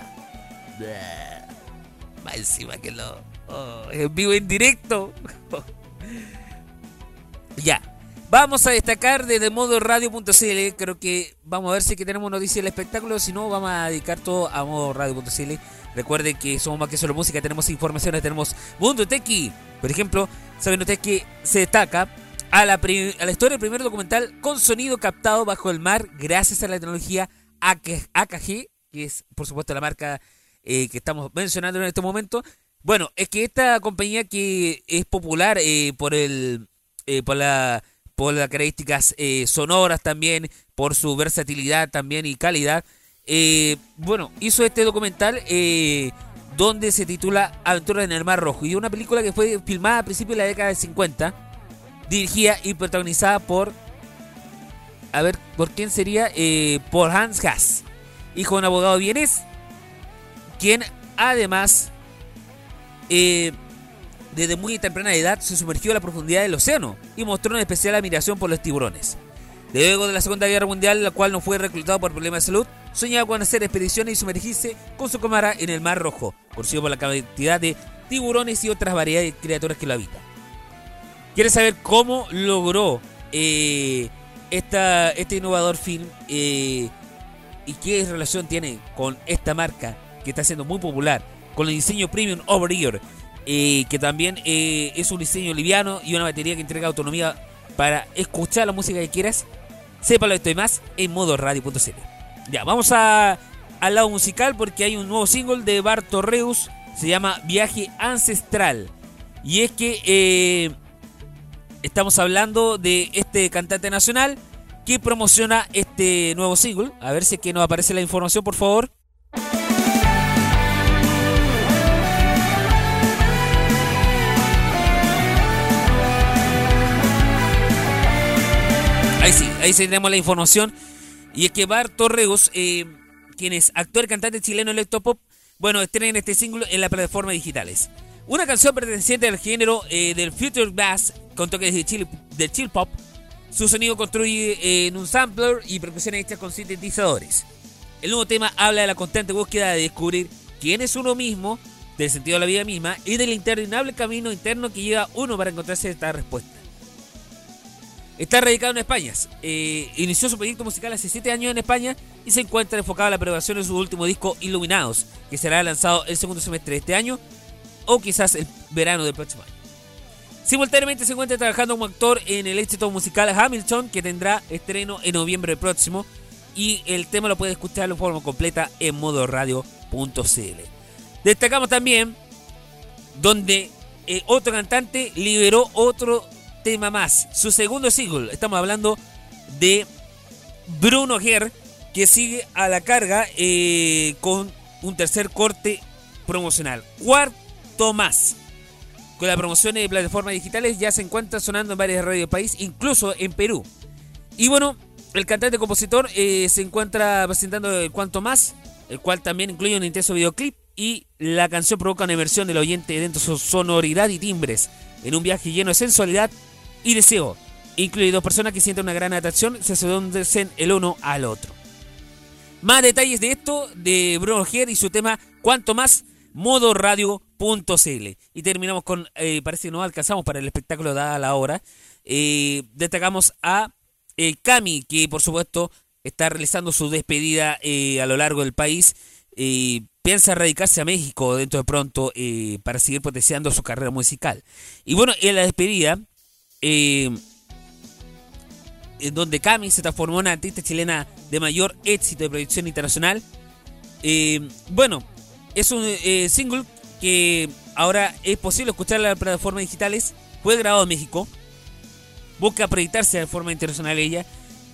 Más encima que lo. Oh, en vivo en directo. ya. Vamos a destacar desde modo radio.cl. Creo que vamos a ver si que tenemos noticias del espectáculo. Si no, vamos a dedicar todo a modo radio.cl. Recuerden que somos más que solo música, tenemos informaciones, tenemos Mundo Tequi. Por ejemplo, saben ustedes que se destaca a la, a la historia del primer documental con sonido captado bajo el mar gracias a la tecnología AKG, que es por supuesto la marca eh, que estamos mencionando en este momento. Bueno, es que esta compañía que es popular eh, por el eh, por la por las características sonoras también, por su versatilidad también y calidad, eh, bueno, hizo este documental eh, donde se titula Aventuras en el Mar Rojo. Y una película que fue filmada a principios de la década de 50, dirigida y protagonizada por. A ver, ¿por quién sería? Eh, por Hans Haas, hijo de un abogado vienes, quien además, desde muy temprana edad, se sumergió a la profundidad del océano y mostró una especial admiración por los tiburones. Luego de la Segunda Guerra Mundial, la cual no fue reclutado por problemas de salud, soñaba con hacer expediciones y sumergirse con su cámara en el Mar Rojo, conocido por la cantidad de tiburones y otras variedades de criaturas que lo habitan. ¿Quieres saber cómo logró eh, esta, este innovador film eh, y qué relación tiene con esta marca que está siendo muy popular, con el diseño Premium Over Ear, eh, que también es un diseño liviano y una batería que entrega autonomía para escuchar la música que quieras? Sépalo esto y más en modo radio.cl. Ya, vamos a, al lado musical porque hay un nuevo single de Bartorreus. Se llama Viaje Ancestral. Y es que eh, estamos hablando de este cantante nacional que promociona este nuevo single. A ver si es que nos aparece la información, por favor. Ahí tenemos la información. Y es que Bar Torreos, eh, quien es actor y cantante chileno electropop, bueno, en este single en las plataformas digitales. Una canción perteneciente al género eh, del future bass con toques de chill, de chill pop. Su sonido construye eh, en un sampler y percusiones hechas con sintetizadores. El nuevo tema habla de la constante búsqueda de descubrir quién es uno mismo, del sentido de la vida misma y del interminable camino interno que lleva uno para encontrarse esta respuesta. Está radicado en España. Eh, inició su proyecto musical hace 7 años en España y se encuentra enfocado a la aprobación de su último disco Iluminados, que será lanzado el segundo semestre de este año o quizás el verano del próximo año. Simultáneamente se encuentra trabajando como actor en el éxito musical Hamilton, que tendrá estreno en noviembre próximo. y el tema lo puede escuchar de forma completa en modoradio.cl. Destacamos también donde eh, otro cantante liberó otro tema más, su segundo single. Estamos hablando de Bruno Ger, que sigue a la carga eh, con un tercer corte promocional. Cuarto más. Con la promoción de plataformas digitales ya se encuentra sonando en varias radios del país, incluso en Perú. Y bueno, el cantante compositor eh, se encuentra presentando el Cuanto Más, el cual también incluye un intenso videoclip y la canción provoca una inversión del oyente dentro de su sonoridad y timbres, en un viaje lleno de sensualidad y deseo. Incluye dos personas que sienten una gran atracción, se seducen el uno al otro. Más detalles de esto de Bruno Gier y su tema Cuanto Más, modoradio.cl. Y terminamos con, eh, parece que no alcanzamos para el espectáculo dada la hora. Eh, destacamos a eh, Cami, que por supuesto está realizando su despedida eh, a lo largo del país. Piensa radicarse a México dentro de pronto para seguir potenciando su carrera musical. Y bueno, en la despedida, eh, en donde Cami se transformó en una artista chilena de mayor éxito de proyección internacional. Eh, bueno, es un eh, single que ahora es posible escuchar en las plataformas digitales. Fue grabado en México. Busca proyectarse de forma internacional ella.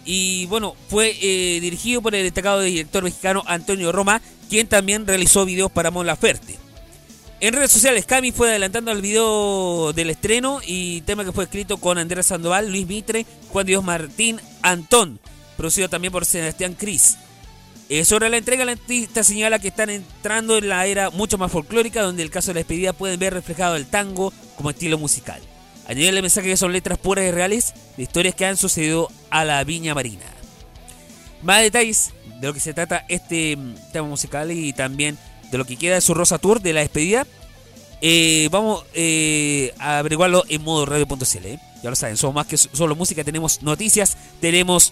Y bueno, fue eh, dirigido por el destacado director mexicano Antonio Roma, quien también realizó videos para Mon Laferte. En redes sociales, Cami fue adelantando el video del estreno y tema que fue escrito con Andrés Sandoval, Luis Mitre, Juan Dios Martín, Antón, producido también por Sebastián Cris. Eh, sobre la entrega, la artista señala que están entrando en la era mucho más folclórica, donde el caso de la despedida pueden ver reflejado el tango como estilo musical. Añade el mensaje que son letras puras y reales de historias que han sucedido a la Viña Marina. Más detalles de lo que se trata este mm, tema musical y también de lo que queda de su Rosa Tour de la despedida, eh, vamos eh, a averiguarlo en modo radio.cl. ¿eh? Ya lo saben, somos más que solo música, tenemos noticias, tenemos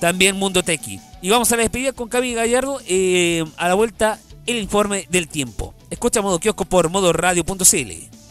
también Mundo Tequi. Y vamos a la despedida con Cami Gallardo. a la vuelta, el informe del tiempo. Escucha Modo Kiosco por modo radio.cl.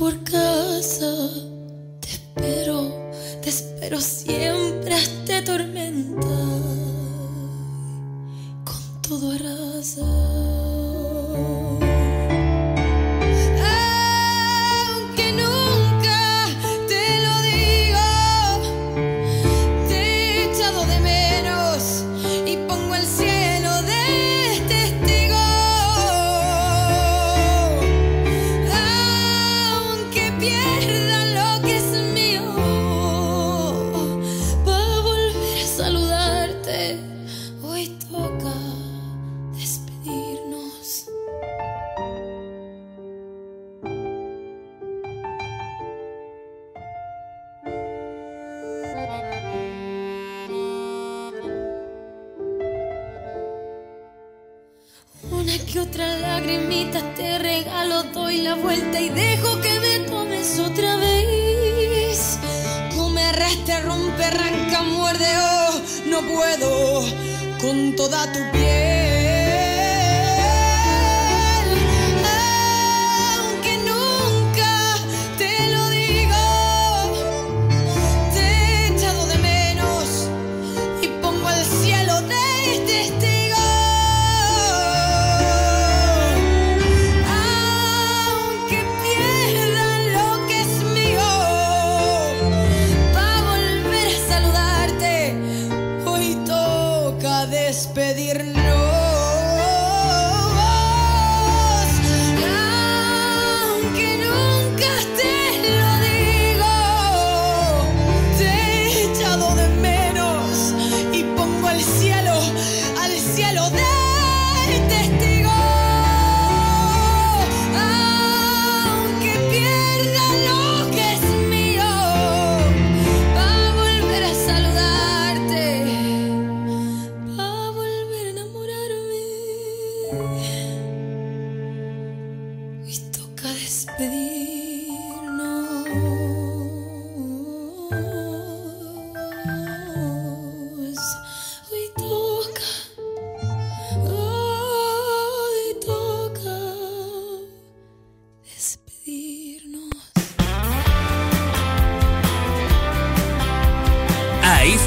por casa.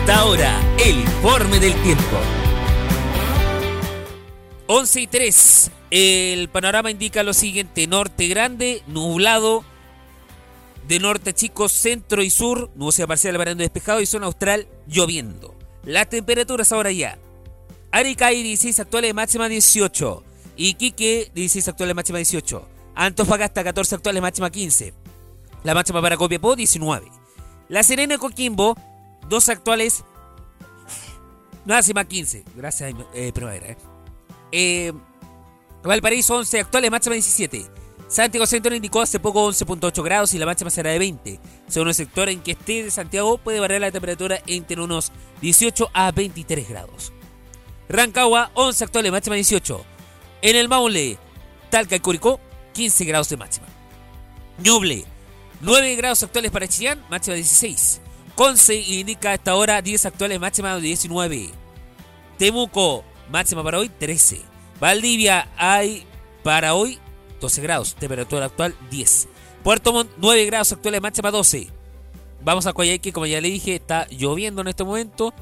El informe del tiempo. 11 y 3. El panorama indica lo siguiente: norte grande, nublado. De norte chico, centro y sur, nubosidad parcial variando despejado y zona austral lloviendo. Las temperaturas ahora ya. Arica 16 actuales, máxima 18. Iquique 16 actuales, máxima 18. Antofagasta 14 actuales, máxima 15. La máxima para Copiapó 19. La Serena Coquimbo 2 actuales, máxima 15. Gracias, eh, primavera. Eh. Eh, Valparaíso 11 actuales, máxima 17. Santiago Centro indicó hace poco 11.8 grados y la máxima será de 20. Según el sector en que esté de Santiago, puede variar la temperatura entre unos 18 a 23 grados. Rancagua 11 actuales, máxima 18. En el Maule, Talca y Curicó, 15 grados de máxima. Ñuble, 9 grados actuales para Chillán, máxima 16. Conce indica a esta hora 10 actuales, máxima 19. Temuco, máxima para hoy 13. Valdivia hay para hoy 12 grados, temperatura actual 10. Puerto Montt 9 grados actuales, máxima 12. Vamos a Coyhaique, como ya le dije, está lloviendo en este momento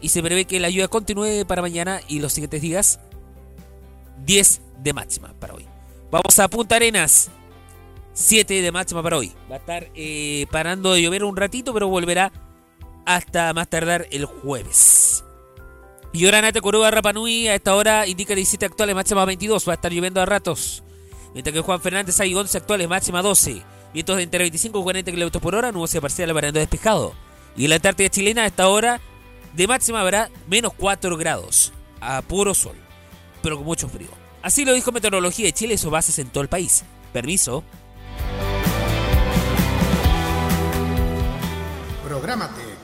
y se prevé que la lluvia continúe para mañana y los siguientes días 10 de máxima para hoy. Vamos a Punta Arenas, 7 de máxima para hoy. Va a estar eh, parando de llover un ratito, pero volverá hasta más tardar el jueves. Y Nate Coruba Rapanui a esta hora indica 17 actuales, máxima 22. Va a estar lloviendo a ratos. Mientras que Juan Fernández hay 11 actuales, máxima 12. Vientos de entre 25 y 40 km por hora, nubosidad parcial parando despejado. Y la Antártida chilena a esta hora de máxima habrá menos 4 grados. A puro sol. Pero con mucho frío. Así lo dijo Meteorología de Chile y sus bases en todo el país. Permiso.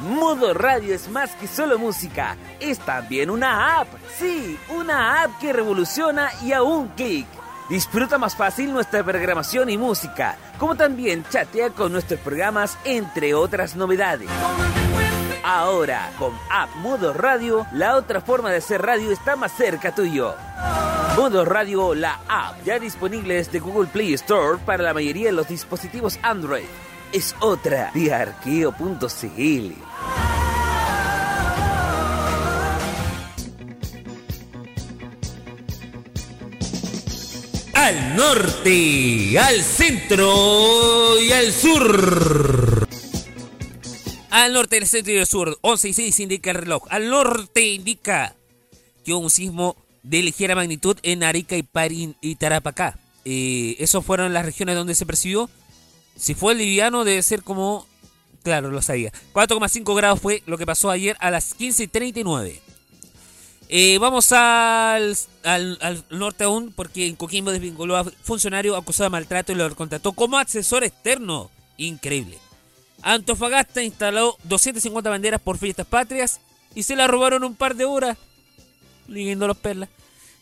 Modo Radio es más que solo música, es también una app. Sí, una app que revoluciona y a un clic. Disfruta más fácil nuestra programación y música, como también chatea con nuestros programas, entre otras novedades. Ahora, con App Modo Radio, la otra forma de hacer radio está más cerca tuyo. Modo Radio, la app, ya disponible desde Google Play Store para la mayoría de los dispositivos Android. Es otra de arqueo.cl. al norte, al centro y al sur. Al norte, al centro y al sur, 11 y 6 indica el reloj. Al norte indica que un sismo de ligera magnitud en Arica y, Parín y Tarapacá. Eh, esos fueron las regiones donde se percibió. Si fue liviano, debe ser como. Claro, lo sabía. 4,5 grados fue lo que pasó ayer a las 15.39. Eh, vamos al, al, norte aún, porque en Coquimbo desvinculó a funcionario acusado de maltrato y lo contrató como asesor externo. Increíble. Antofagasta instaló 250 banderas por fiestas patrias y se la robaron un par de horas. Liguiendo los perlas.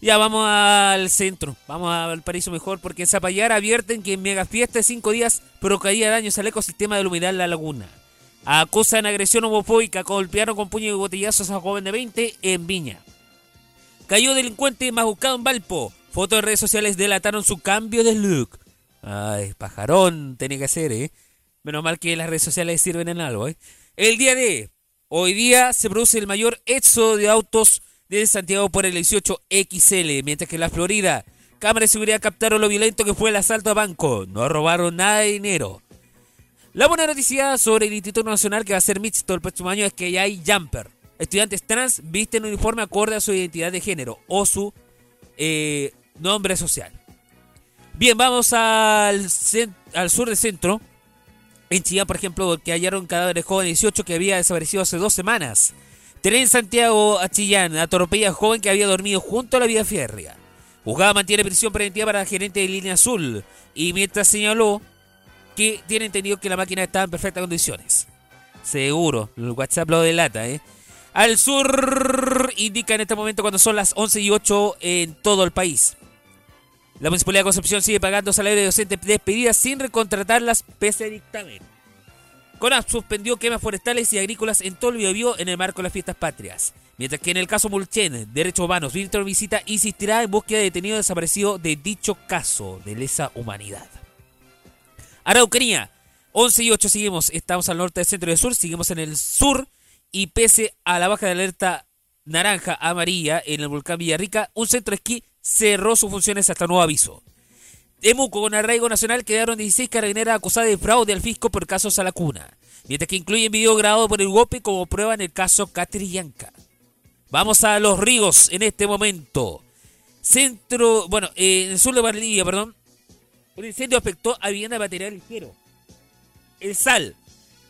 Ya vamos al centro, vamos al paraíso mejor, porque en Zapallar advierten que en mega fiesta de cinco días provocaría daños al ecosistema de humedad la laguna. Acusan agresión homofóbica, golpearon con puño y botellazos a joven de 20 en Viña. Cayó delincuente más buscado en Valpo. Fotos de redes sociales delataron su cambio de look. Ay, pajarón, tenía que ser, ¿eh? Menos mal que las redes sociales sirven en algo, ¿eh? El día de hoy día se produce el mayor éxodo de autos desde Santiago por el 18XL, mientras que en la Florida, cámaras de seguridad captaron lo violento que fue el asalto a banco. No robaron nada de dinero. La buena noticia sobre el Instituto Nacional que va a ser mixto el próximo año es que ya hay jumper estudiantes trans visten un uniforme acorde a su identidad de género o su eh, nombre social. Bien, vamos al, al sur del centro. En Chillán, por ejemplo, que hallaron cadáveres joven 18 que había desaparecido hace dos semanas. Tren Santiago a Chillán, atropella joven que había dormido junto a la vía férrea. Juzgada mantiene prisión preventiva para la gerente de Línea Azul. Y mientras señaló que tiene entendido que la máquina está en perfectas condiciones. Seguro, el WhatsApp lo delata, ¿eh? Al sur indica en este momento cuando son las 11 y 8 en todo el país. La Municipalidad de Concepción sigue pagando salario de docentes despedidas sin recontratarlas pese a dictamen. CONAP suspendió quemas forestales y agrícolas en todo el Biobío en el marco de las fiestas patrias. Mientras que en el caso Mulchen, Derechos Humanos, Víctor Visita insistirá en búsqueda de detenido desaparecido de dicho caso de lesa humanidad. Araucanía, 11 y 8 seguimos, estamos al norte del centro y del sur, seguimos en el sur y pese a la baja de alerta naranja amarilla en el volcán Villarrica, un centro de esquí cerró sus funciones hasta nuevo aviso. Temuco con arraigo nacional quedaron 16 carabineras acusadas de fraude al fisco por casos a la cuna, mientras que incluyen video grabado por el GOPE como prueba en el caso Catrillanca. Vamos a los ríos en este momento. Centro, bueno, eh, en el sur de Valdivia, perdón, un incendio afectó a vivienda de material ligero. El SAL.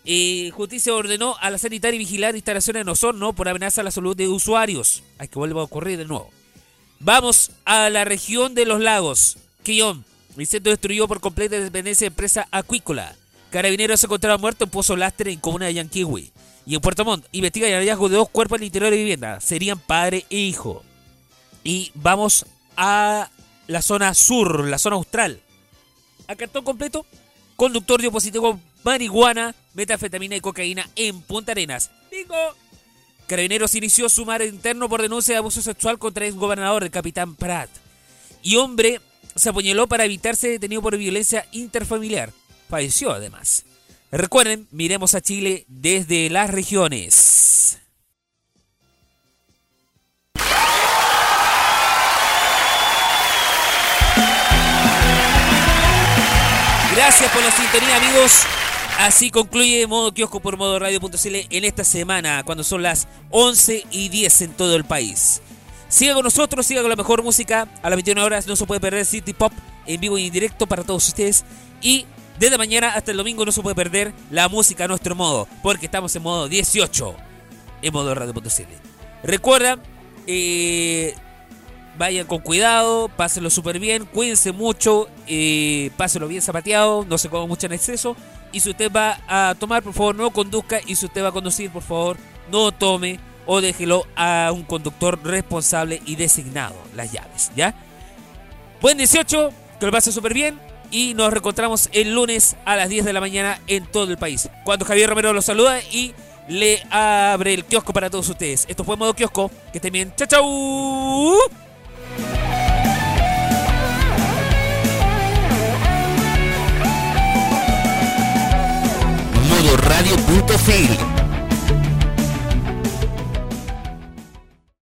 Eh, justicia ordenó a la sanitaria vigilar instalaciones en Osorno por amenaza a la salud de usuarios. Hay que vuelva a ocurrir de nuevo. Vamos a la región de los lagos. Quillón. Incendio destruyó por completa dependencia de empresa acuícola. Carabineros se encontraron muertos en Pozo Lastre en comuna de Yanquiwi. Y en Puerto Montt investiga el hallazgo de dos cuerpos en el interior de vivienda. Serían padre e hijo. Y vamos a la zona sur, la zona austral. A cartón completo, conductor dio positivo marihuana, metafetamina y cocaína en Punta Arenas. ¡Bingo! Carabineros inició sumar interno por denuncia de abuso sexual contra el gobernador, el capitán Prat. Y hombre se apuñaló para evitar ser detenido por violencia interfamiliar. Falleció además. Recuerden, miremos a Chile desde las regiones. Gracias por la sintonía, amigos. Así concluye modo kiosco por modo radio.cl en esta semana, cuando son las 11 y 10 en todo el país. Siga con nosotros, siga con la mejor música. A las 21 horas no se puede perder City Pop en vivo y en directo para todos ustedes. Y desde mañana hasta el domingo no se puede perder la música a nuestro modo, porque estamos en modo 18 en modo radio.cl. Recuerda, eh, vayan con cuidado, pásenlo súper bien, cuídense mucho, eh, pásenlo bien zapateado, no se coma mucho en exceso. Y si usted va a tomar, por favor, no conduzca. Y si usted va a conducir, por favor, no tome o déjelo a un conductor responsable y designado las llaves, ¿ya? Buen 18, que lo pase súper bien. Y nos reencontramos el lunes a las 10 de la mañana en todo el país. Cuando Javier Romero los saluda y le abre el kiosco para todos ustedes. Esto fue Modo Kiosco. Que estén bien. ¡Chao, chao! modoradio.cl